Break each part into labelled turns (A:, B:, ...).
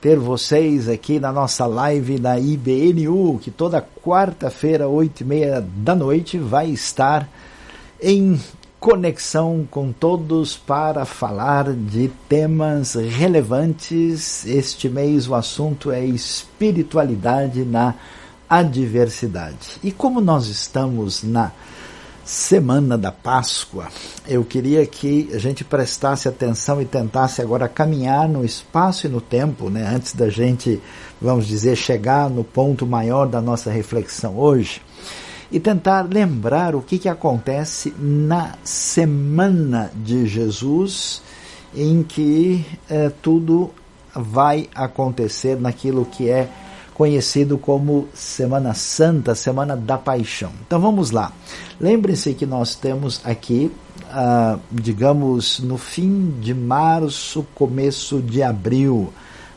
A: ter vocês aqui na nossa live da IBNU, que toda quarta-feira, oito e meia da noite, vai estar em conexão com todos para falar de temas relevantes. Este mês o assunto é espiritualidade na adversidade. E como nós estamos na semana da Páscoa, eu queria que a gente prestasse atenção e tentasse agora caminhar no espaço e no tempo, né, antes da gente, vamos dizer, chegar no ponto maior da nossa reflexão hoje, e tentar lembrar o que, que acontece na semana de Jesus, em que eh, tudo vai acontecer naquilo que é conhecido como Semana Santa, Semana da Paixão. Então vamos lá. Lembrem-se que nós temos aqui, ah, digamos, no fim de março, começo de abril,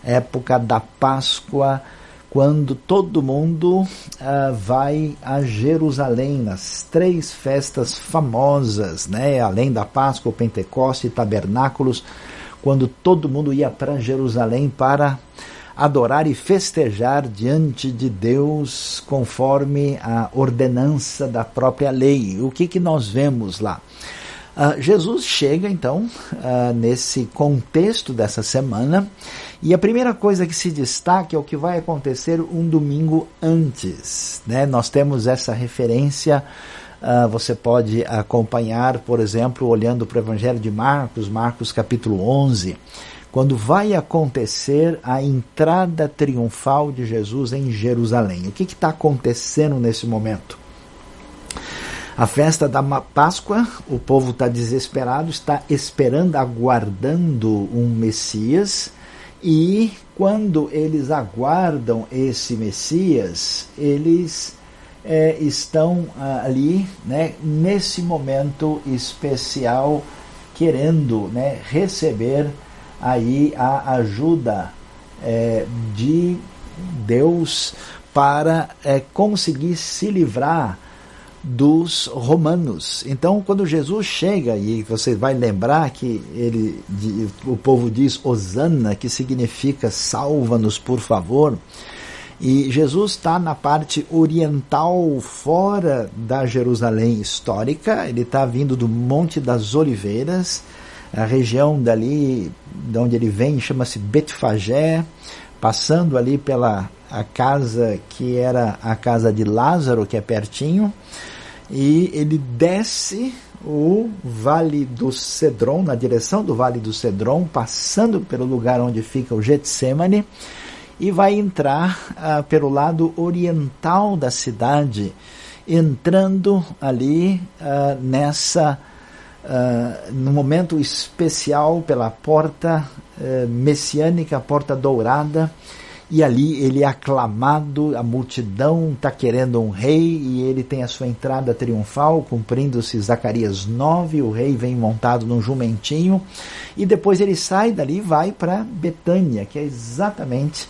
A: época da Páscoa, quando todo mundo ah, vai a Jerusalém nas três festas famosas, né? além da Páscoa, Pentecoste e Tabernáculos, quando todo mundo ia para Jerusalém para adorar e festejar diante de Deus conforme a ordenança da própria lei. O que, que nós vemos lá? Uh, Jesus chega então uh, nesse contexto dessa semana e a primeira coisa que se destaca é o que vai acontecer um domingo antes. Né? Nós temos essa referência, uh, você pode acompanhar, por exemplo, olhando para o Evangelho de Marcos, Marcos capítulo 11 quando vai acontecer a entrada triunfal de Jesus em Jerusalém. O que está acontecendo nesse momento? A festa da Páscoa, o povo está desesperado, está esperando, aguardando um Messias, e quando eles aguardam esse Messias, eles é, estão ah, ali, né, nesse momento especial, querendo né, receber aí a ajuda é, de Deus para é, conseguir se livrar dos romanos. Então, quando Jesus chega, e você vai lembrar que ele, o povo diz Osana, que significa salva-nos, por favor. E Jesus está na parte oriental, fora da Jerusalém histórica, ele está vindo do Monte das Oliveiras, a região dali, de onde ele vem, chama-se Betfagé, passando ali pela a casa que era a casa de Lázaro, que é pertinho, e ele desce o Vale do Cedron, na direção do Vale do Cedron, passando pelo lugar onde fica o Getsemane, e vai entrar ah, pelo lado oriental da cidade, entrando ali ah, nessa uh, momento especial pela porta uh, messiânica, a porta dourada, e ali ele é aclamado, a multidão está querendo um rei e ele tem a sua entrada triunfal, cumprindo-se Zacarias 9, o rei vem montado num jumentinho, e depois ele sai dali e vai para Betânia, que é exatamente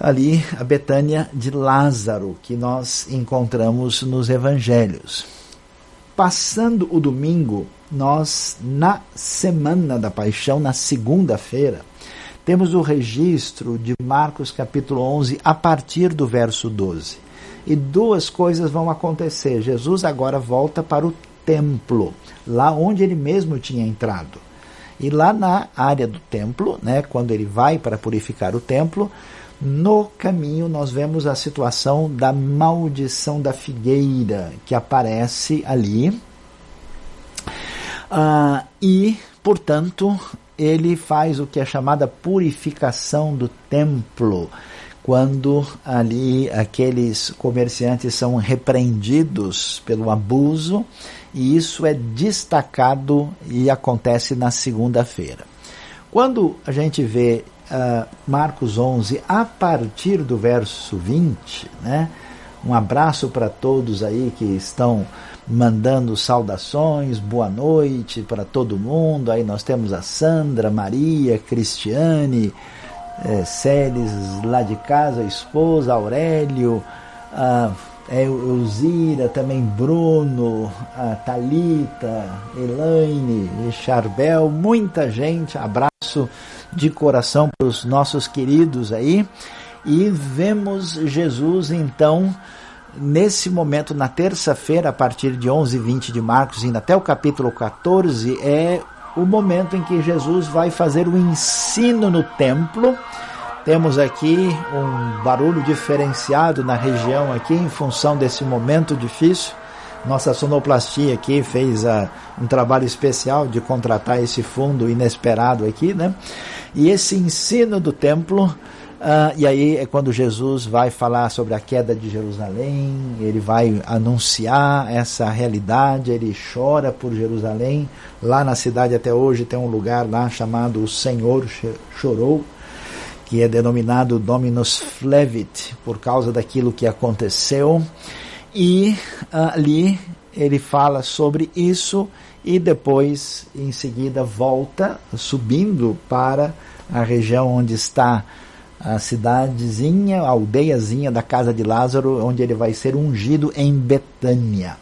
A: ali a Betânia de Lázaro, que nós encontramos nos evangelhos. Passando o domingo, nós, na semana da paixão, na segunda-feira, temos o registro de Marcos capítulo 11, a partir do verso 12. E duas coisas vão acontecer. Jesus agora volta para o templo, lá onde ele mesmo tinha entrado. E lá na área do templo, né, quando ele vai para purificar o templo, no caminho, nós vemos a situação da maldição da figueira que aparece ali. Uh, e, portanto, ele faz o que é chamada purificação do templo, quando ali aqueles comerciantes são repreendidos pelo abuso, e isso é destacado e acontece na segunda-feira. Quando a gente vê uh, Marcos 11, a partir do verso 20, né? Um abraço para todos aí que estão mandando saudações, boa noite para todo mundo. Aí nós temos a Sandra, Maria, Cristiane, é, lá de casa, a esposa, Aurélio, a é, Elzira, também Bruno, a Talita, Elaine, Charbel, muita gente. Abraço de coração para os nossos queridos aí e vemos Jesus então nesse momento na terça-feira a partir de 11:20 de Marcos indo até o capítulo 14 é o momento em que Jesus vai fazer o ensino no templo. Temos aqui um barulho diferenciado na região aqui em função desse momento difícil. Nossa sonoplastia aqui fez uh, um trabalho especial de contratar esse fundo inesperado aqui, né? E esse ensino do templo, uh, e aí é quando Jesus vai falar sobre a queda de Jerusalém, ele vai anunciar essa realidade, ele chora por Jerusalém. Lá na cidade até hoje tem um lugar lá chamado O Senhor Chorou, que é denominado Dominus Flevit, por causa daquilo que aconteceu. E ali ele fala sobre isso e depois, em seguida, volta subindo para a região onde está a cidadezinha, a aldeiazinha da casa de Lázaro, onde ele vai ser ungido em Betânia.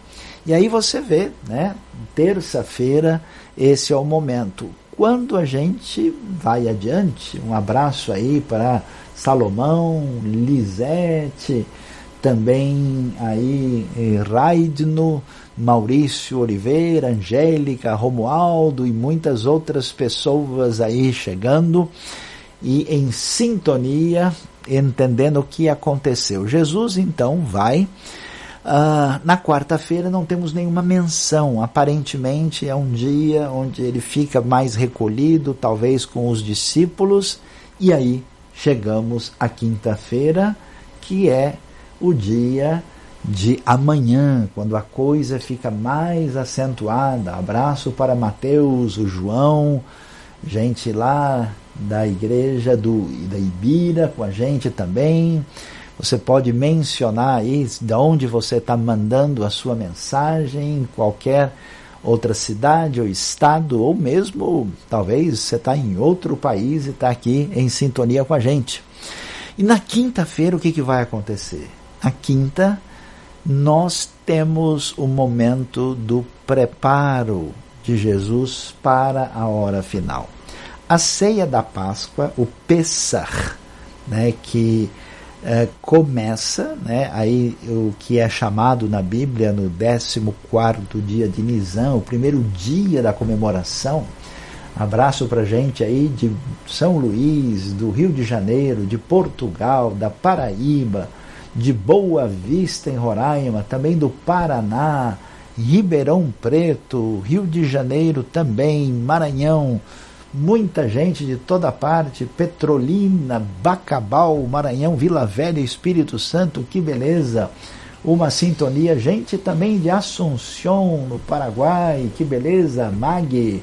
A: E aí você vê, né? Terça-feira, esse é o momento. Quando a gente vai adiante, um abraço aí para Salomão, Lisete, também aí eh, Raidno, Maurício Oliveira, Angélica, Romualdo e muitas outras pessoas aí chegando e em sintonia, entendendo o que aconteceu. Jesus então vai. Uh, na quarta-feira não temos nenhuma menção. Aparentemente é um dia onde ele fica mais recolhido, talvez com os discípulos, e aí chegamos à quinta-feira, que é o dia de amanhã, quando a coisa fica mais acentuada. Abraço para Mateus, o João, gente lá da igreja do, da Ibira com a gente também. Você pode mencionar aí de onde você está mandando a sua mensagem, qualquer outra cidade ou estado, ou mesmo talvez você está em outro país e está aqui em sintonia com a gente. E na quinta-feira o que, que vai acontecer? A quinta, nós temos o momento do preparo de Jesus para a hora final. A ceia da Páscoa, o Pessah, né, que é, começa, né, aí o que é chamado na Bíblia no 14 dia de Nisan, o primeiro dia da comemoração. Abraço para gente aí de São Luís, do Rio de Janeiro, de Portugal, da Paraíba, de Boa Vista, em Roraima, também do Paraná, Ribeirão Preto, Rio de Janeiro também, Maranhão, muita gente de toda parte, Petrolina, Bacabal, Maranhão, Vila Velha, Espírito Santo, que beleza! Uma sintonia, gente também de Assunção, no Paraguai, que beleza, Mag,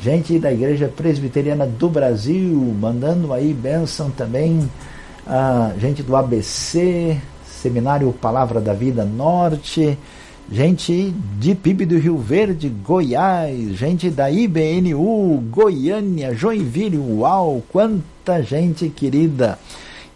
A: gente da Igreja Presbiteriana do Brasil, mandando aí bênção também a gente do ABC, Seminário Palavra da Vida Norte, gente de PIB do Rio Verde, Goiás, gente da IBNU, Goiânia, Joinville, uau, quanta gente querida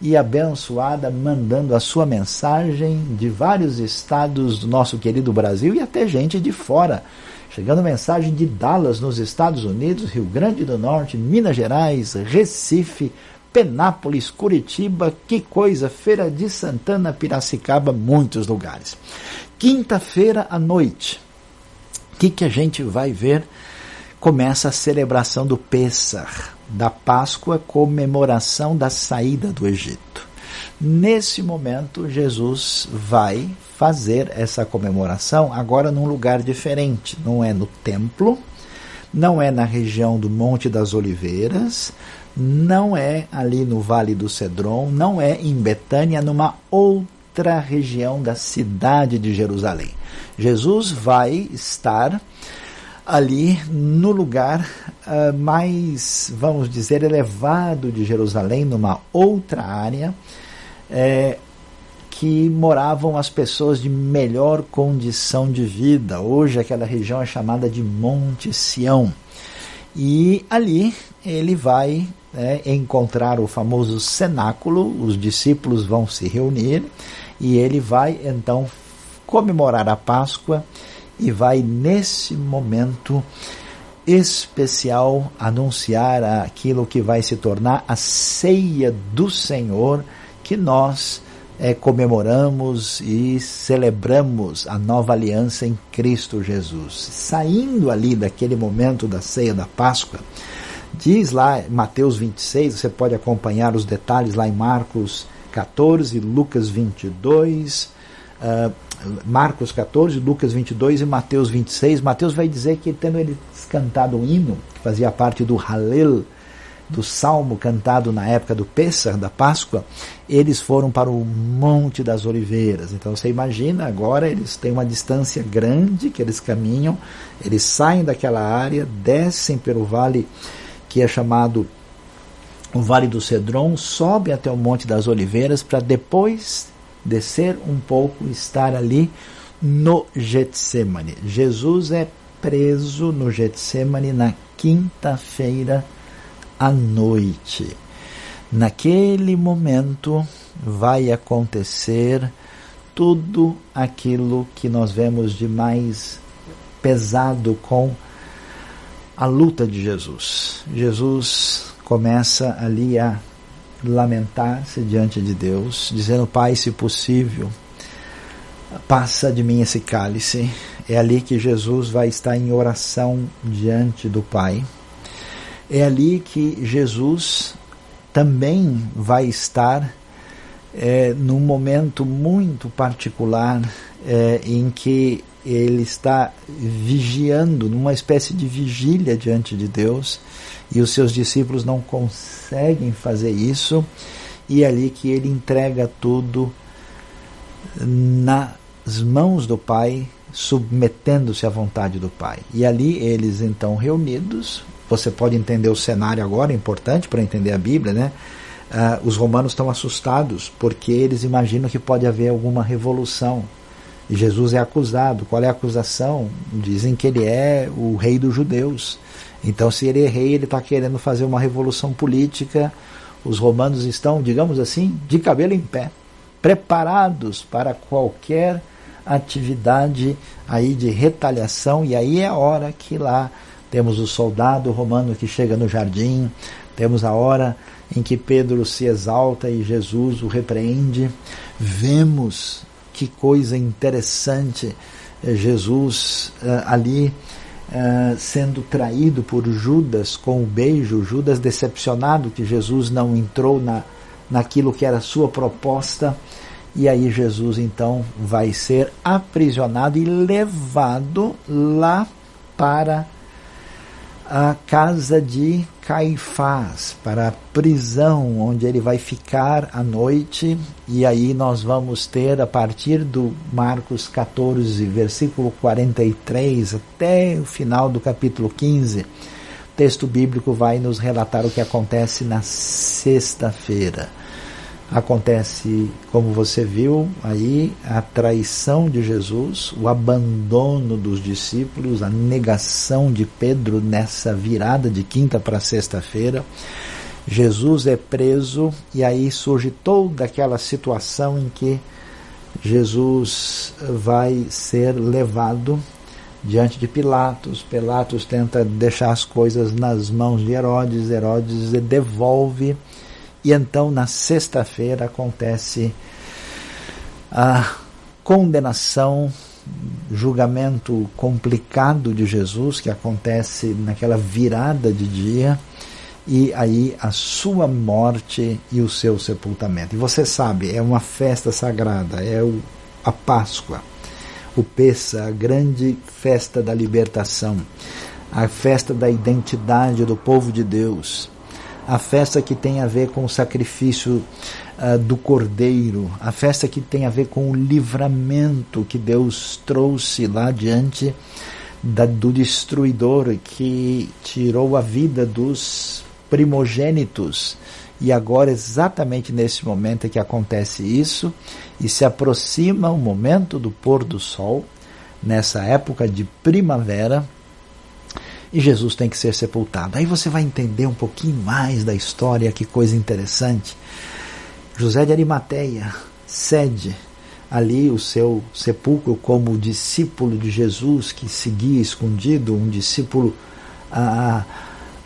A: e abençoada mandando a sua mensagem de vários estados do nosso querido Brasil e até gente de fora. Chegando mensagem de Dallas, nos Estados Unidos, Rio Grande do Norte, Minas Gerais, Recife, Penápolis, Curitiba, que coisa, Feira de Santana, Piracicaba, muitos lugares. Quinta-feira à noite, o que, que a gente vai ver? Começa a celebração do Pêssar, da Páscoa, comemoração da saída do Egito. Nesse momento, Jesus vai fazer essa comemoração agora num lugar diferente. Não é no templo, não é na região do Monte das Oliveiras, não é ali no Vale do Cedron, não é em Betânia, numa outra região da cidade de Jerusalém. Jesus vai estar ali no lugar uh, mais, vamos dizer, elevado de Jerusalém, numa outra área, é, que moravam as pessoas de melhor condição de vida. Hoje aquela região é chamada de Monte Sião. E ali ele vai né, encontrar o famoso cenáculo, os discípulos vão se reunir e ele vai então comemorar a Páscoa e vai nesse momento especial anunciar aquilo que vai se tornar a ceia do Senhor que nós é, comemoramos e celebramos a nova aliança em Cristo Jesus. Saindo ali daquele momento da ceia da Páscoa, diz lá Mateus 26, você pode acompanhar os detalhes lá em Marcos 14, Lucas 22, uh, Marcos 14, Lucas 22 e Mateus 26. Mateus vai dizer que tendo ele cantado um hino, que fazia parte do Halel, do salmo cantado na época do Pêssar, da Páscoa, eles foram para o Monte das Oliveiras. Então você imagina, agora eles têm uma distância grande que eles caminham, eles saem daquela área, descem pelo vale que é chamado o Vale do Cedron, sobem até o Monte das Oliveiras para depois descer um pouco, estar ali no Getsemane. Jesus é preso no Getsemane na quinta-feira à noite. Naquele momento vai acontecer tudo aquilo que nós vemos de mais pesado com a luta de Jesus. Jesus começa ali a lamentar-se diante de Deus, dizendo: Pai, se possível, passa de mim esse cálice. É ali que Jesus vai estar em oração diante do Pai. É ali que Jesus também vai estar é, num momento muito particular é, em que ele está vigiando, numa espécie de vigília diante de Deus, e os seus discípulos não conseguem fazer isso, e é ali que ele entrega tudo nas mãos do Pai, submetendo-se à vontade do Pai. E ali eles então reunidos, você pode entender o cenário agora, é importante para entender a Bíblia, né? Uh, os romanos estão assustados porque eles imaginam que pode haver alguma revolução. E Jesus é acusado. Qual é a acusação? Dizem que ele é o rei dos judeus. Então, se ele é rei, ele está querendo fazer uma revolução política. Os romanos estão, digamos assim, de cabelo em pé, preparados para qualquer atividade aí de retaliação. E aí é a hora que lá temos o soldado romano que chega no jardim, temos a hora em que Pedro se exalta e Jesus o repreende. Vemos que coisa interessante eh, Jesus uh, ali uh, sendo traído por Judas com o beijo, Judas decepcionado que Jesus não entrou na, naquilo que era sua proposta, e aí Jesus então vai ser aprisionado e levado lá para a casa de Caifás, para a prisão onde ele vai ficar à noite, e aí nós vamos ter a partir do Marcos 14, versículo 43 até o final do capítulo 15. O texto bíblico vai nos relatar o que acontece na sexta-feira acontece, como você viu aí, a traição de Jesus, o abandono dos discípulos, a negação de Pedro nessa virada de quinta para sexta-feira. Jesus é preso e aí surge toda aquela situação em que Jesus vai ser levado diante de Pilatos. Pilatos tenta deixar as coisas nas mãos de Herodes, Herodes devolve e então, na sexta-feira, acontece a condenação, julgamento complicado de Jesus, que acontece naquela virada de dia, e aí a sua morte e o seu sepultamento. E você sabe, é uma festa sagrada, é o, a Páscoa, o Pessa, a grande festa da libertação, a festa da identidade do povo de Deus a festa que tem a ver com o sacrifício uh, do cordeiro, a festa que tem a ver com o livramento que Deus trouxe lá diante da, do destruidor que tirou a vida dos primogênitos. E agora, exatamente nesse momento é que acontece isso, e se aproxima o momento do pôr do sol, nessa época de primavera, e Jesus tem que ser sepultado. Aí você vai entender um pouquinho mais da história, que coisa interessante. José de Arimateia cede ali o seu sepulcro como discípulo de Jesus que seguia escondido, um discípulo ah,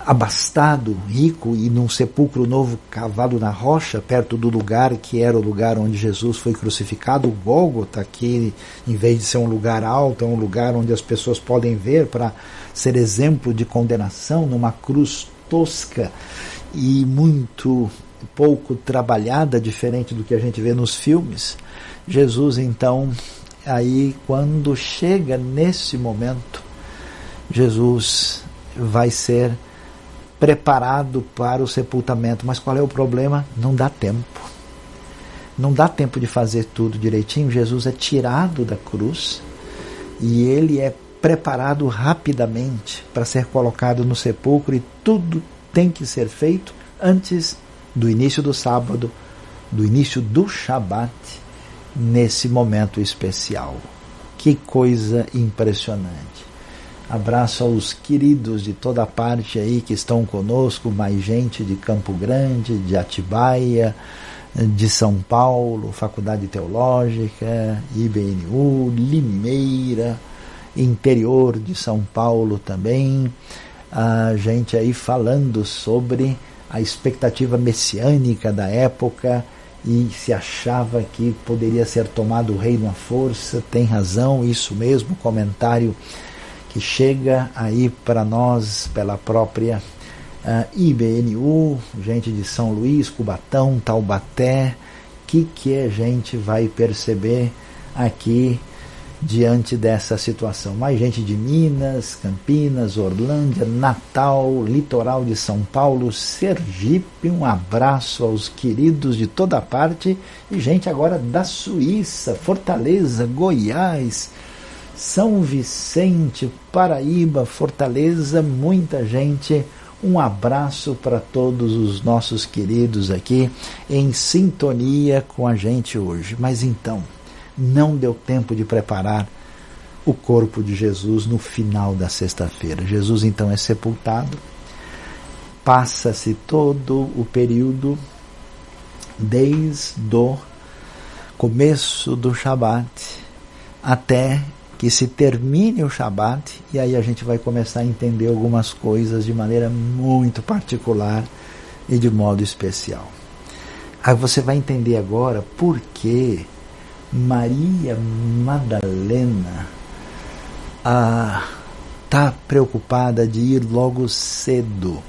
A: abastado, rico e num sepulcro novo cavado na rocha, perto do lugar que era o lugar onde Jesus foi crucificado, o Gólgota, que em vez de ser um lugar alto, é um lugar onde as pessoas podem ver para ser exemplo de condenação, numa cruz tosca e muito pouco trabalhada, diferente do que a gente vê nos filmes. Jesus, então, aí quando chega nesse momento, Jesus vai ser preparado para o sepultamento. Mas qual é o problema? Não dá tempo. Não dá tempo de fazer tudo direitinho. Jesus é tirado da cruz e ele é preparado rapidamente para ser colocado no sepulcro e tudo tem que ser feito antes do início do sábado, do início do Shabat, nesse momento especial. Que coisa impressionante. Abraço aos queridos de toda parte aí que estão conosco, mais gente de Campo Grande, de Atibaia, de São Paulo, Faculdade Teológica, IBNU, Limeira, interior de São Paulo também. A gente aí falando sobre a expectativa messiânica da época e se achava que poderia ser tomado o reino à força. Tem razão, isso mesmo, comentário que chega aí para nós pela própria uh, IBNU, gente de São Luís, Cubatão, Taubaté, que que a gente vai perceber aqui diante dessa situação. Mais gente de Minas, Campinas, Orlândia, Natal, litoral de São Paulo, Sergipe. Um abraço aos queridos de toda parte e gente agora da Suíça, Fortaleza, Goiás, são Vicente, Paraíba, Fortaleza, muita gente. Um abraço para todos os nossos queridos aqui em sintonia com a gente hoje. Mas então, não deu tempo de preparar o corpo de Jesus no final da sexta-feira. Jesus então é sepultado, passa-se todo o período desde o começo do Shabat até que se termine o Shabat e aí a gente vai começar a entender algumas coisas de maneira muito particular e de modo especial. Aí você vai entender agora por que Maria Madalena está preocupada de ir logo cedo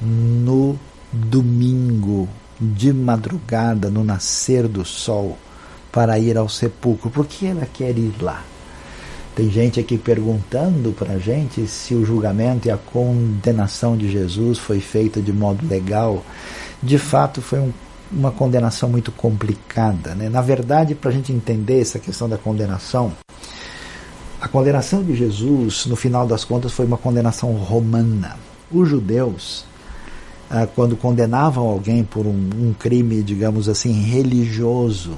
A: no domingo de madrugada, no nascer do sol, para ir ao sepulcro. Por que ela quer ir lá? Tem gente aqui perguntando para a gente se o julgamento e a condenação de Jesus foi feita de modo legal. De fato, foi um, uma condenação muito complicada. Né? Na verdade, para a gente entender essa questão da condenação, a condenação de Jesus, no final das contas, foi uma condenação romana. Os judeus, ah, quando condenavam alguém por um, um crime, digamos assim, religioso,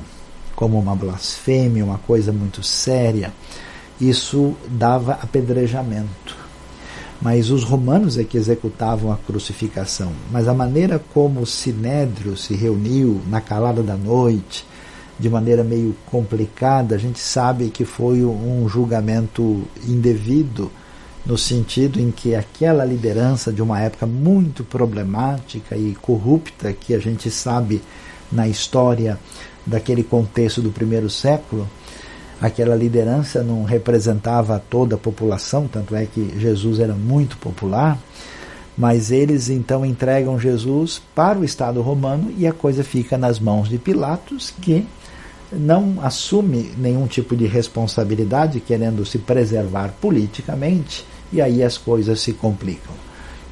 A: como uma blasfêmia, uma coisa muito séria, isso dava apedrejamento. Mas os romanos é que executavam a crucificação. Mas a maneira como o Sinédrio se reuniu na calada da noite, de maneira meio complicada, a gente sabe que foi um julgamento indevido, no sentido em que aquela liderança de uma época muito problemática e corrupta, que a gente sabe na história daquele contexto do primeiro século, aquela liderança não representava toda a população, tanto é que Jesus era muito popular, mas eles então entregam Jesus para o Estado romano e a coisa fica nas mãos de Pilatos, que não assume nenhum tipo de responsabilidade, querendo se preservar politicamente, e aí as coisas se complicam.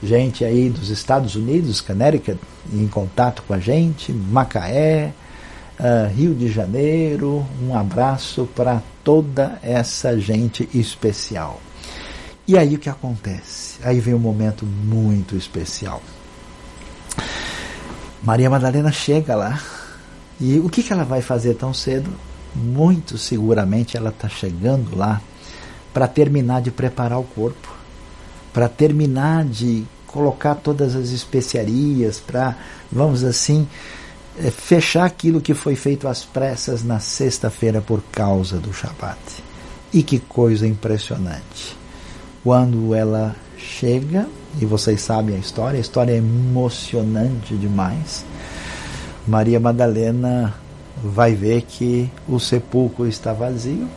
A: Gente aí dos Estados Unidos, Connecticut, em contato com a gente, Macaé, uh, Rio de Janeiro. Um abraço para toda essa gente especial. E aí o que acontece? Aí vem um momento muito especial. Maria Madalena chega lá e o que, que ela vai fazer tão cedo? Muito seguramente ela está chegando lá para terminar de preparar o corpo, para terminar de colocar todas as especiarias, para, vamos assim, fechar aquilo que foi feito às pressas na sexta-feira por causa do Shabat. E que coisa impressionante! Quando ela chega, e vocês sabem a história, a história é emocionante demais. Maria Madalena vai ver que o sepulcro está vazio,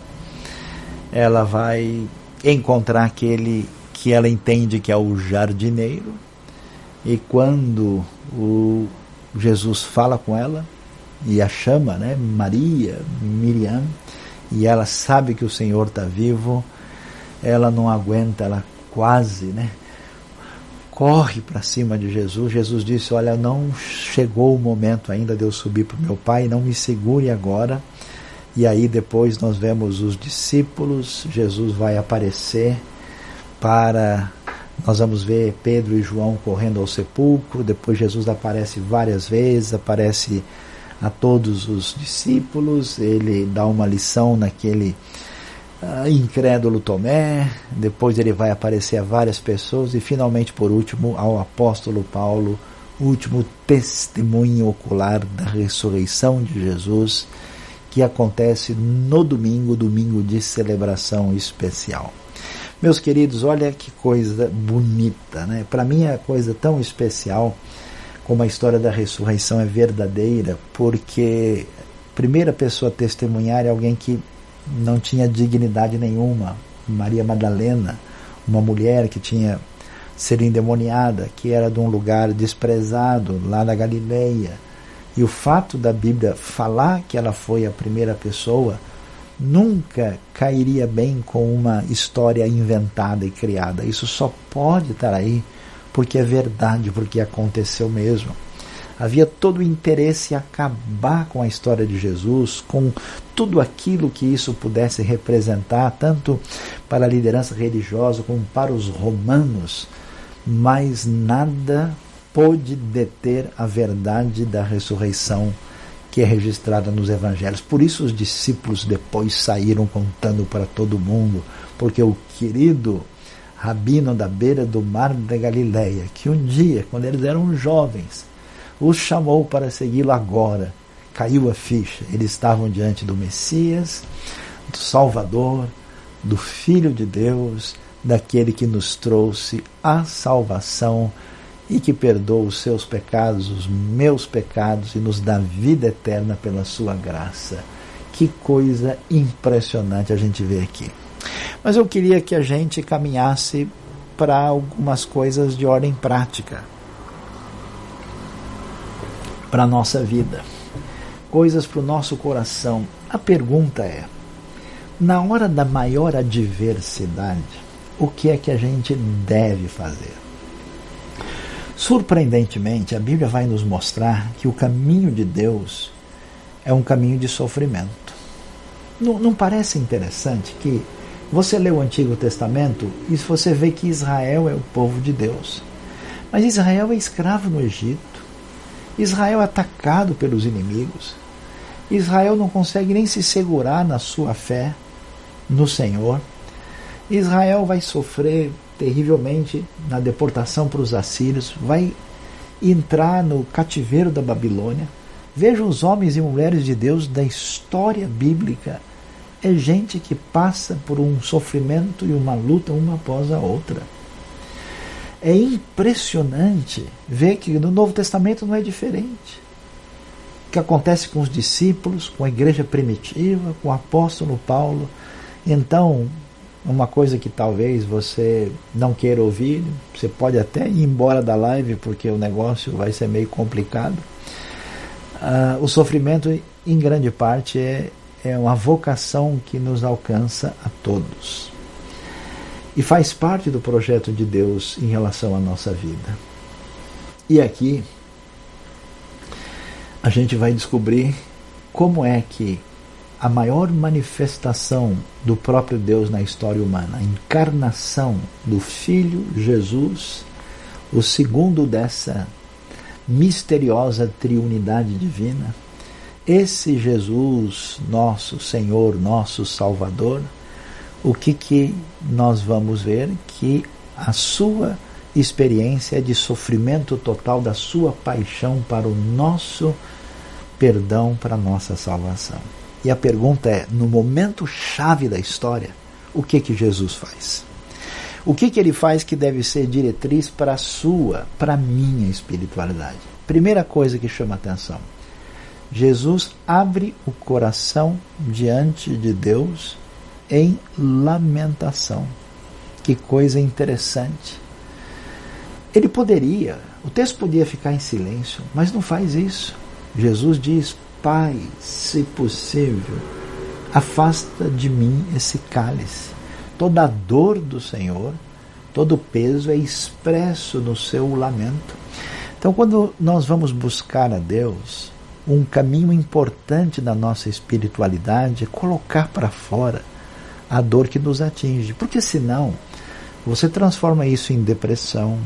A: ela vai encontrar aquele que ela entende que é o jardineiro, e quando o Jesus fala com ela e a chama, né, Maria, Miriam, e ela sabe que o Senhor está vivo, ela não aguenta, ela quase, né, corre para cima de Jesus. Jesus disse: Olha, não chegou o momento ainda de eu subir para o meu Pai, não me segure agora. E aí depois nós vemos os discípulos, Jesus vai aparecer para nós vamos ver Pedro e João correndo ao sepulcro, depois Jesus aparece várias vezes, aparece a todos os discípulos, ele dá uma lição naquele uh, incrédulo Tomé, depois ele vai aparecer a várias pessoas. E finalmente, por último, ao apóstolo Paulo, último testemunho ocular da ressurreição de Jesus, que acontece no domingo, domingo de celebração especial. Meus queridos, olha que coisa bonita, né? Para mim é coisa tão especial como a história da ressurreição é verdadeira, porque a primeira pessoa a testemunhar é alguém que não tinha dignidade nenhuma, Maria Madalena, uma mulher que tinha sido endemoniada, que era de um lugar desprezado lá na Galileia. E o fato da Bíblia falar que ela foi a primeira pessoa nunca cairia bem com uma história inventada e criada. Isso só pode estar aí porque é verdade, porque aconteceu mesmo. Havia todo o interesse em acabar com a história de Jesus, com tudo aquilo que isso pudesse representar, tanto para a liderança religiosa como para os romanos, mas nada pôde deter a verdade da ressurreição que é registrada nos evangelhos. Por isso os discípulos depois saíram contando para todo mundo, porque o querido rabino da beira do mar da Galileia, que um dia, quando eles eram jovens, os chamou para segui-lo agora. Caiu a ficha. Eles estavam diante do Messias, do Salvador, do Filho de Deus, daquele que nos trouxe a salvação e que perdoa os seus pecados, os meus pecados e nos dá vida eterna pela sua graça. Que coisa impressionante a gente vê aqui. Mas eu queria que a gente caminhasse para algumas coisas de ordem prática para a nossa vida, coisas para o nosso coração. A pergunta é: na hora da maior adversidade, o que é que a gente deve fazer? Surpreendentemente, a Bíblia vai nos mostrar que o caminho de Deus é um caminho de sofrimento. Não, não parece interessante que você lê o Antigo Testamento e você vê que Israel é o povo de Deus. Mas Israel é escravo no Egito. Israel é atacado pelos inimigos. Israel não consegue nem se segurar na sua fé no Senhor. Israel vai sofrer terrivelmente na deportação para os assírios, vai entrar no cativeiro da Babilônia. Veja os homens e mulheres de Deus da história bíblica. É gente que passa por um sofrimento e uma luta uma após a outra. É impressionante ver que no Novo Testamento não é diferente. O que acontece com os discípulos, com a igreja primitiva, com o apóstolo Paulo. Então, uma coisa que talvez você não queira ouvir, você pode até ir embora da live porque o negócio vai ser meio complicado. Uh, o sofrimento, em grande parte, é, é uma vocação que nos alcança a todos. E faz parte do projeto de Deus em relação à nossa vida. E aqui a gente vai descobrir como é que a maior manifestação do próprio Deus na história humana, a encarnação do Filho Jesus, o segundo dessa misteriosa triunidade divina, esse Jesus, nosso Senhor, nosso Salvador, o que, que nós vamos ver? Que a sua experiência de sofrimento total da sua paixão para o nosso perdão, para a nossa salvação. E a pergunta é: no momento chave da história, o que que Jesus faz? O que, que ele faz que deve ser diretriz para a sua, para a minha espiritualidade? Primeira coisa que chama atenção. Jesus abre o coração diante de Deus em lamentação. Que coisa interessante. Ele poderia, o texto podia ficar em silêncio, mas não faz isso. Jesus diz: Pai, se possível, afasta de mim esse cálice. Toda a dor do Senhor, todo o peso é expresso no seu lamento. Então, quando nós vamos buscar a Deus, um caminho importante da nossa espiritualidade é colocar para fora a dor que nos atinge, porque senão você transforma isso em depressão,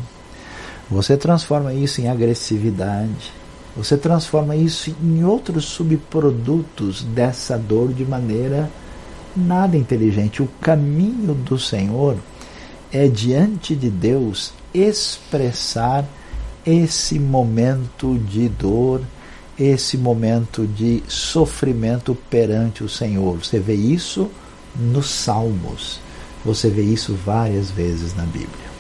A: você transforma isso em agressividade, você transforma isso em outros subprodutos dessa dor de maneira nada inteligente. O caminho do Senhor é diante de Deus expressar esse momento de dor, esse momento de sofrimento perante o Senhor. Você vê isso nos Salmos. Você vê isso várias vezes na Bíblia.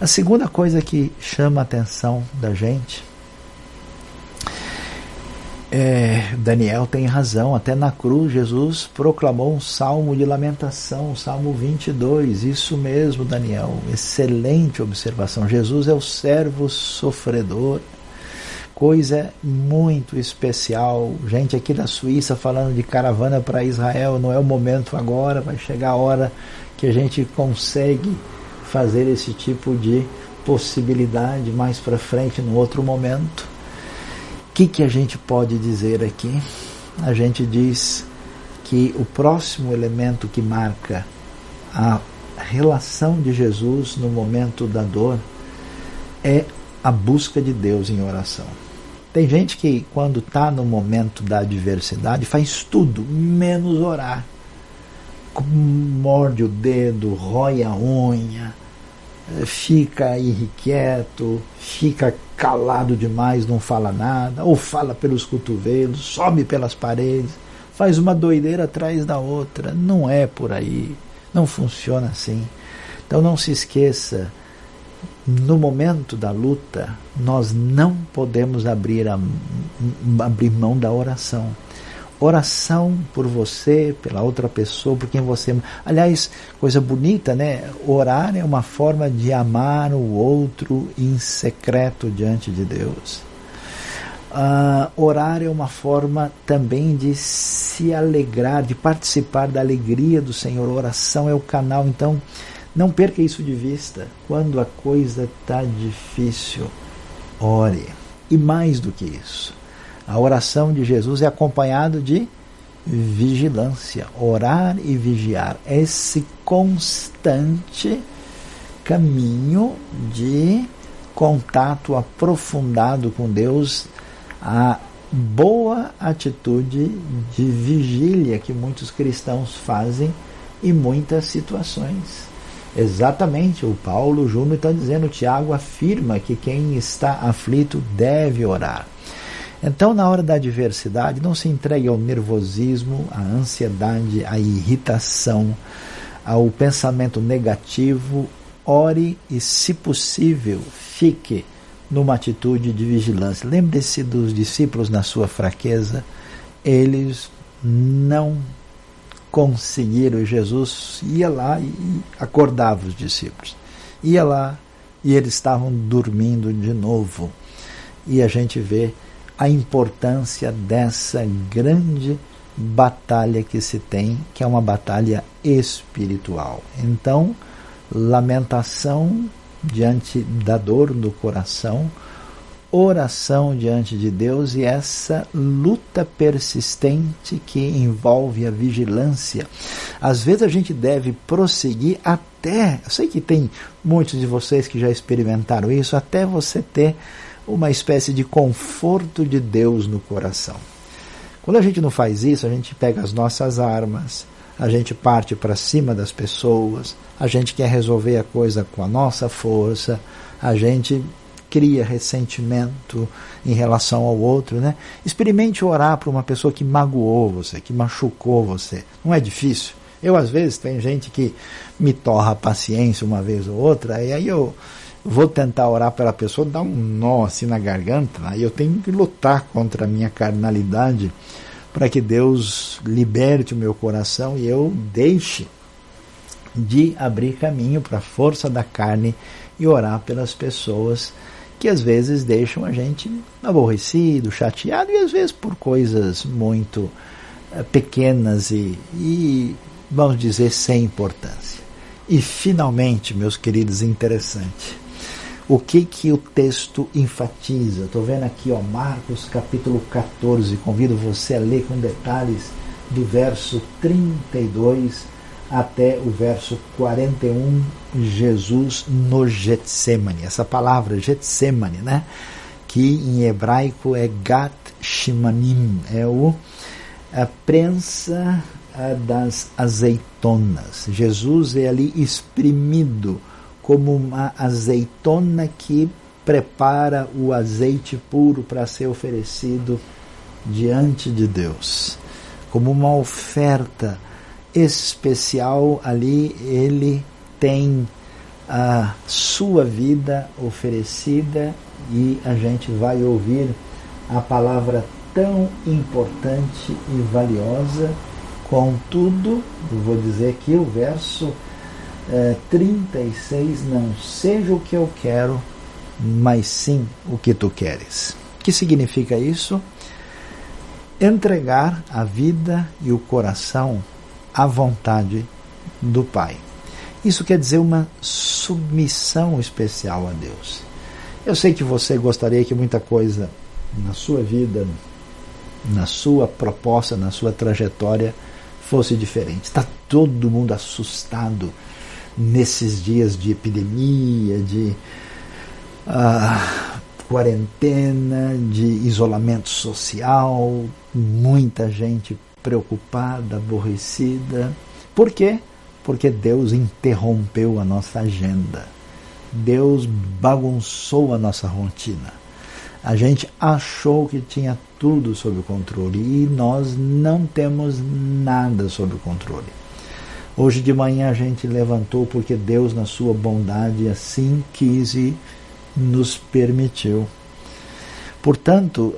A: A segunda coisa que chama a atenção da gente é, Daniel tem razão, até na cruz Jesus proclamou um salmo de lamentação, salmo 22. Isso mesmo, Daniel, excelente observação. Jesus é o servo sofredor, coisa muito especial. Gente aqui da Suíça falando de caravana para Israel, não é o momento agora, vai chegar a hora que a gente consegue fazer esse tipo de possibilidade mais para frente, num outro momento que, que a gente pode dizer aqui? A gente diz que o próximo elemento que marca a relação de Jesus no momento da dor é a busca de Deus em oração. Tem gente que, quando está no momento da adversidade, faz tudo, menos orar. Morde o dedo, rói a unha, fica irrequieto, fica calado demais, não fala nada, ou fala pelos cotovelos, sobe pelas paredes, faz uma doideira atrás da outra. Não é por aí, não funciona assim. Então não se esqueça, no momento da luta, nós não podemos abrir, a, abrir mão da oração oração por você, pela outra pessoa, por quem você. Aliás, coisa bonita, né? Orar é uma forma de amar o outro em secreto diante de Deus. Uh, orar é uma forma também de se alegrar, de participar da alegria do Senhor. Oração é o canal, então não perca isso de vista. Quando a coisa está difícil, ore. E mais do que isso, a oração de Jesus é acompanhado de vigilância, orar e vigiar. Esse constante caminho de contato aprofundado com Deus, a boa atitude de vigília que muitos cristãos fazem em muitas situações. Exatamente, o Paulo Júnior está dizendo, Tiago afirma que quem está aflito deve orar. Então, na hora da adversidade, não se entregue ao nervosismo, à ansiedade, à irritação, ao pensamento negativo. Ore e, se possível, fique numa atitude de vigilância. Lembre-se dos discípulos na sua fraqueza. Eles não conseguiram. Jesus ia lá e acordava os discípulos. Ia lá e eles estavam dormindo de novo. E a gente vê a importância dessa grande batalha que se tem, que é uma batalha espiritual. Então, lamentação diante da dor do coração, oração diante de Deus e essa luta persistente que envolve a vigilância. Às vezes a gente deve prosseguir até, eu sei que tem muitos de vocês que já experimentaram isso, até você ter uma espécie de conforto de Deus no coração. Quando a gente não faz isso, a gente pega as nossas armas, a gente parte para cima das pessoas, a gente quer resolver a coisa com a nossa força, a gente cria ressentimento em relação ao outro, né? Experimente orar para uma pessoa que magoou você, que machucou você. Não é difícil? Eu, às vezes, tem gente que me torra a paciência uma vez ou outra, e aí eu vou tentar orar pela pessoa, dá um nó assim na garganta, aí eu tenho que lutar contra a minha carnalidade para que Deus liberte o meu coração e eu deixe de abrir caminho para a força da carne e orar pelas pessoas que às vezes deixam a gente aborrecido, chateado e às vezes por coisas muito uh, pequenas e, e, vamos dizer, sem importância. E finalmente, meus queridos, interessante. O que que o texto enfatiza? Estou vendo aqui, ó, Marcos capítulo 14. Convido você a ler com detalhes do verso 32 até o verso 41, Jesus no Getsemane. Essa palavra Getsemane, né? que em hebraico é Gat Shimanim, é o a prensa das azeitonas. Jesus é ali exprimido como uma azeitona que prepara o azeite puro para ser oferecido diante de Deus, como uma oferta especial ali, ele tem a sua vida oferecida e a gente vai ouvir a palavra tão importante e valiosa. Contudo, vou dizer aqui o verso é, 36: Não seja o que eu quero, mas sim o que tu queres. O que significa isso? Entregar a vida e o coração à vontade do Pai. Isso quer dizer uma submissão especial a Deus. Eu sei que você gostaria que muita coisa na sua vida, na sua proposta, na sua trajetória fosse diferente. Está todo mundo assustado nesses dias de epidemia, de uh, quarentena, de isolamento social, muita gente preocupada, aborrecida. Por quê? Porque Deus interrompeu a nossa agenda. Deus bagunçou a nossa rotina. A gente achou que tinha tudo sob controle e nós não temos nada sob controle. Hoje de manhã a gente levantou porque Deus, na sua bondade, assim quis e nos permitiu. Portanto,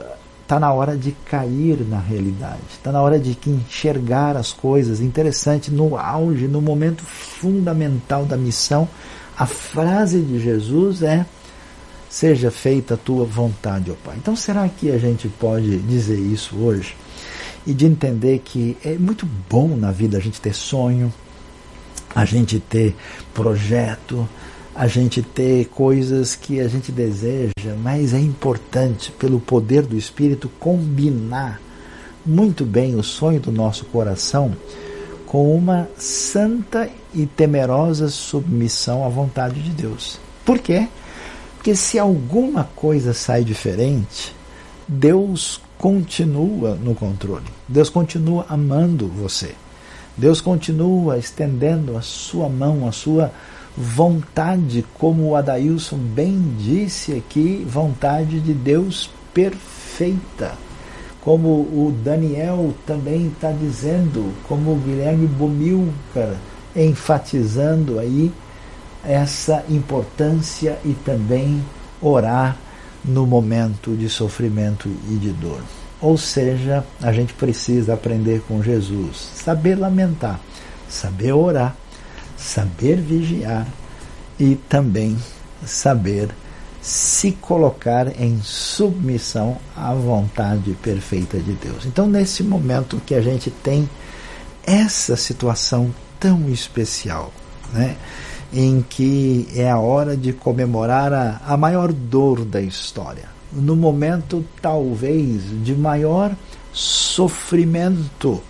A: Está na hora de cair na realidade. Está na hora de enxergar as coisas. Interessante, no auge, no momento fundamental da missão, a frase de Jesus é: Seja feita a tua vontade, ó Pai. Então, será que a gente pode dizer isso hoje? E de entender que é muito bom na vida a gente ter sonho, a gente ter projeto, a gente ter coisas que a gente deseja, mas é importante, pelo poder do Espírito, combinar muito bem o sonho do nosso coração com uma santa e temerosa submissão à vontade de Deus. Por quê? Porque se alguma coisa sai diferente, Deus continua no controle. Deus continua amando você. Deus continua estendendo a sua mão, a sua vontade, como o Adailson bem disse aqui, vontade de Deus perfeita. Como o Daniel também está dizendo, como o Guilherme Bomilcar enfatizando aí essa importância e também orar no momento de sofrimento e de dor. Ou seja, a gente precisa aprender com Jesus, saber lamentar, saber orar saber vigiar e também saber se colocar em submissão à vontade perfeita de Deus. Então, nesse momento que a gente tem essa situação tão especial, né, em que é a hora de comemorar a, a maior dor da história, no momento talvez de maior sofrimento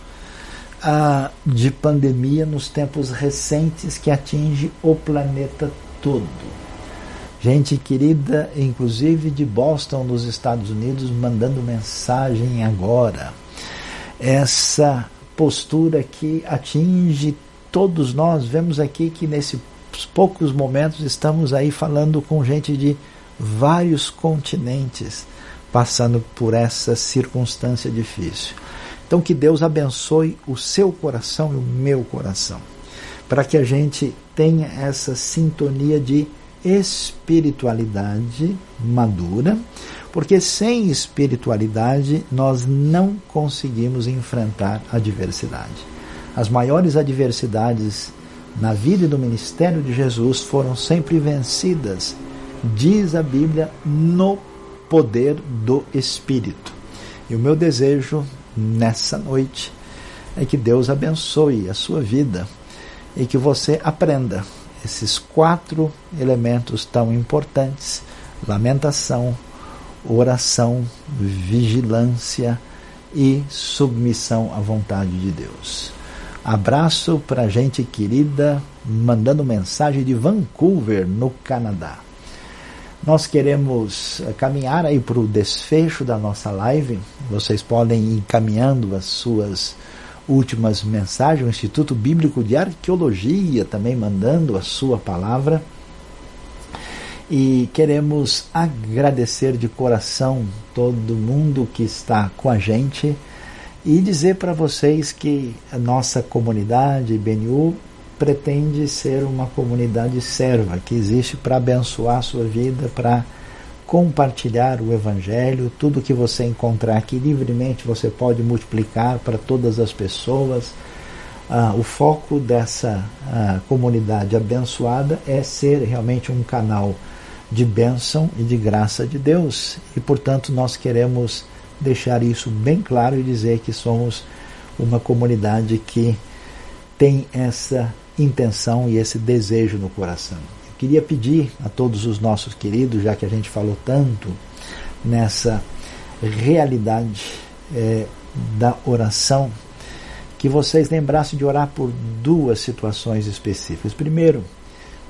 A: de pandemia nos tempos recentes que atinge o planeta todo. Gente querida, inclusive de Boston, nos Estados Unidos, mandando mensagem agora. Essa postura que atinge todos nós, vemos aqui que nesses poucos momentos estamos aí falando com gente de vários continentes passando por essa circunstância difícil. Então, que Deus abençoe o seu coração e o meu coração, para que a gente tenha essa sintonia de espiritualidade madura, porque sem espiritualidade nós não conseguimos enfrentar a adversidade. As maiores adversidades na vida e no ministério de Jesus foram sempre vencidas, diz a Bíblia, no poder do Espírito. E o meu desejo nessa noite é que Deus abençoe a sua vida e que você aprenda esses quatro elementos tão importantes: lamentação, oração, vigilância e submissão à vontade de Deus. Abraço para gente querida, mandando mensagem de Vancouver, no Canadá. Nós queremos eh, caminhar aí para o desfecho da nossa live. Vocês podem ir encaminhando as suas últimas mensagens. O Instituto Bíblico de Arqueologia também mandando a sua palavra. E queremos agradecer de coração todo mundo que está com a gente e dizer para vocês que a nossa comunidade BNU pretende ser uma comunidade serva, que existe para abençoar a sua vida, para compartilhar o Evangelho, tudo que você encontrar aqui livremente você pode multiplicar para todas as pessoas. Ah, o foco dessa ah, comunidade abençoada é ser realmente um canal de bênção e de graça de Deus. E, portanto, nós queremos deixar isso bem claro e dizer que somos uma comunidade que tem essa intenção e esse desejo no coração. Queria pedir a todos os nossos queridos, já que a gente falou tanto nessa realidade é, da oração, que vocês lembrassem de orar por duas situações específicas. Primeiro,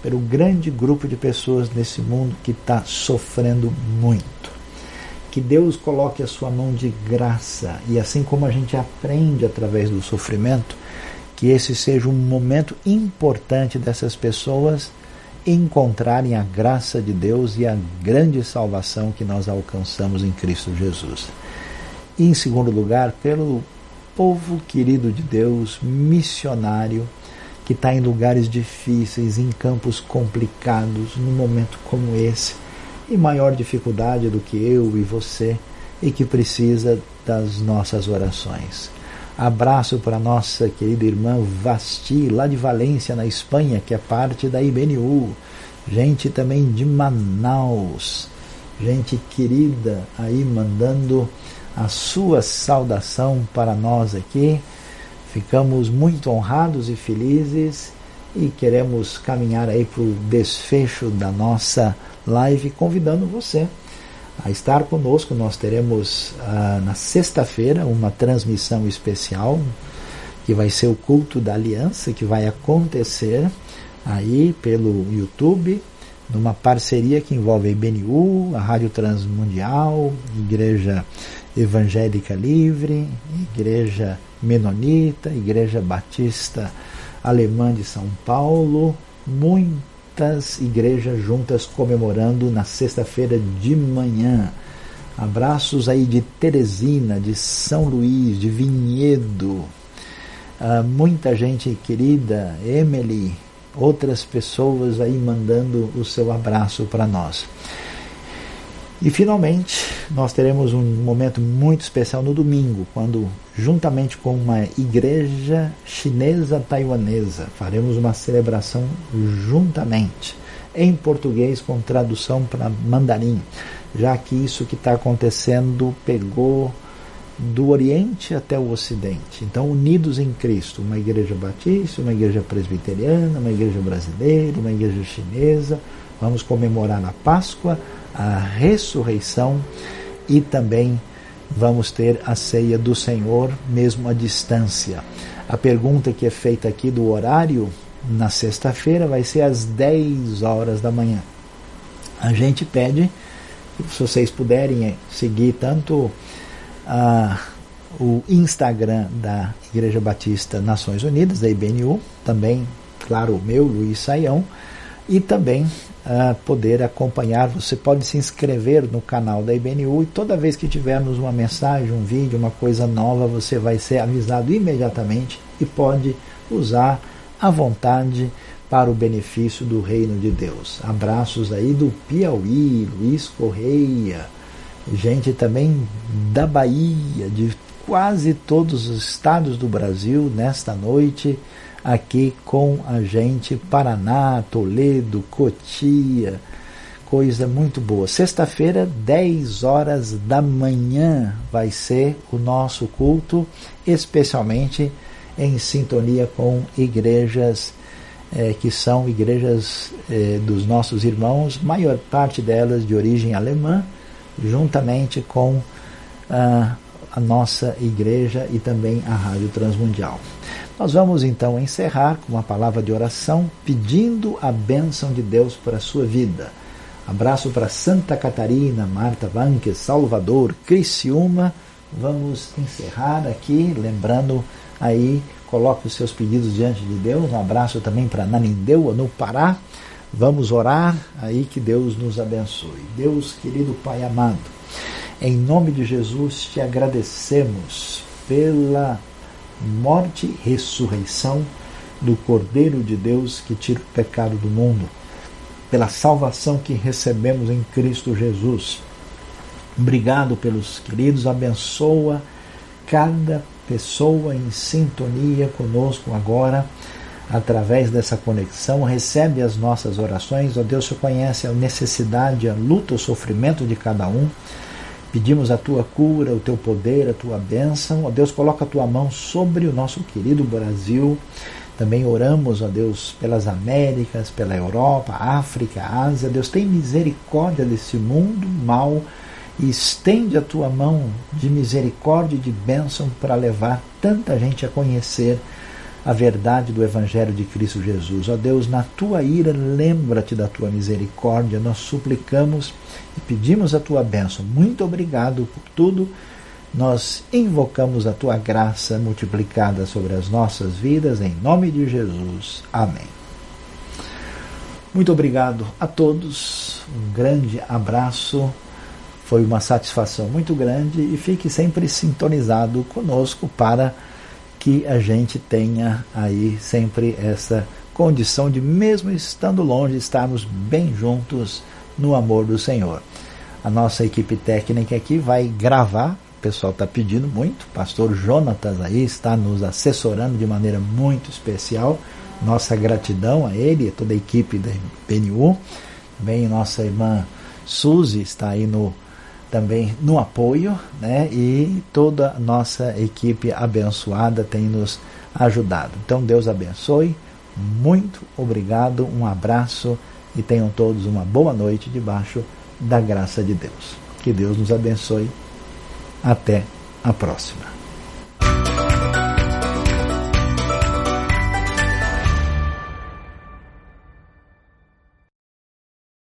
A: pelo grande grupo de pessoas nesse mundo que está sofrendo muito. Que Deus coloque a sua mão de graça e assim como a gente aprende através do sofrimento, que esse seja um momento importante dessas pessoas encontrarem a graça de Deus e a grande salvação que nós alcançamos em Cristo Jesus. E, em segundo lugar, pelo povo querido de Deus, missionário, que está em lugares difíceis, em campos complicados, num momento como esse, e maior dificuldade do que eu e você, e que precisa das nossas orações. Abraço para nossa querida irmã Vasti, lá de Valência, na Espanha, que é parte da IBNU. Gente também de Manaus, gente querida aí mandando a sua saudação para nós aqui. Ficamos muito honrados e felizes e queremos caminhar aí para o desfecho da nossa live, convidando você a estar conosco. Nós teremos ah, na sexta-feira uma transmissão especial que vai ser o culto da aliança que vai acontecer aí pelo YouTube, numa parceria que envolve a IBNU, a Rádio Transmundial, Igreja Evangélica Livre, Igreja Menonita, Igreja Batista Alemã de São Paulo, muito muitas igrejas juntas comemorando na sexta-feira de manhã. Abraços aí de Teresina, de São Luís, de Vinhedo. Uh, muita gente querida, Emily, outras pessoas aí mandando o seu abraço para nós. E finalmente, nós teremos um momento muito especial no domingo, quando, juntamente com uma igreja chinesa taiwanesa, faremos uma celebração juntamente, em português com tradução para mandarim, já que isso que está acontecendo pegou do Oriente até o Ocidente. Então, unidos em Cristo, uma igreja batista, uma igreja presbiteriana, uma igreja brasileira, uma igreja chinesa, vamos comemorar a Páscoa a ressurreição e também vamos ter a ceia do Senhor, mesmo à distância. A pergunta que é feita aqui do horário na sexta-feira vai ser às 10 horas da manhã. A gente pede, se vocês puderem seguir tanto a, o Instagram da Igreja Batista Nações Unidas, da IBNU, também, claro, o meu, Luiz Saião, e também poder acompanhar. Você pode se inscrever no canal da IBNU e toda vez que tivermos uma mensagem, um vídeo, uma coisa nova, você vai ser avisado imediatamente e pode usar à vontade para o benefício do reino de Deus. Abraços aí do Piauí, Luiz Correia, gente também da Bahia, de quase todos os estados do Brasil nesta noite aqui com a gente, Paraná, Toledo, Cotia, coisa muito boa. Sexta-feira, 10 horas da manhã, vai ser o nosso culto, especialmente em sintonia com igrejas eh, que são igrejas eh, dos nossos irmãos, maior parte delas de origem alemã, juntamente com ah, a nossa igreja e também a Rádio Transmundial. Nós vamos então encerrar com uma palavra de oração pedindo a bênção de Deus para a sua vida. Abraço para Santa Catarina, Marta Vanques, Salvador, Criciúma. Vamos encerrar aqui, lembrando aí, coloque os seus pedidos diante de Deus. Um abraço também para Nanindeua, no Pará. Vamos orar aí que Deus nos abençoe. Deus, querido Pai amado, em nome de Jesus te agradecemos pela morte e ressurreição do Cordeiro de Deus que tira o pecado do mundo, pela salvação que recebemos em Cristo Jesus. Obrigado pelos queridos, abençoa cada pessoa em sintonia conosco agora, através dessa conexão, recebe as nossas orações, ó Deus, você conhece a necessidade, a luta, o sofrimento de cada um. Pedimos a tua cura, o teu poder, a tua bênção. Ó Deus, coloca a tua mão sobre o nosso querido Brasil. Também oramos, ó Deus, pelas Américas, pela Europa, África, Ásia. Deus, tem misericórdia desse mundo mal e estende a tua mão de misericórdia e de bênção para levar tanta gente a conhecer a verdade do Evangelho de Cristo Jesus. Ó Deus, na tua ira, lembra-te da tua misericórdia. Nós suplicamos e pedimos a tua bênção. Muito obrigado por tudo. Nós invocamos a tua graça multiplicada sobre as nossas vidas, em nome de Jesus. Amém. Muito obrigado a todos. Um grande abraço. Foi uma satisfação muito grande e fique sempre sintonizado conosco para que a gente tenha aí sempre essa condição de, mesmo estando longe, estarmos bem juntos no amor do Senhor. A nossa equipe técnica aqui vai gravar, o pessoal está pedindo muito, o pastor Jonatas aí está nos assessorando de maneira muito especial. Nossa gratidão a ele e a toda a equipe da PNU. Também nossa irmã Suzy está aí no também no apoio, né? E toda a nossa equipe abençoada tem nos ajudado. Então Deus abençoe. Muito obrigado, um abraço e tenham todos uma boa noite debaixo da graça de Deus. Que Deus nos abençoe. Até a próxima.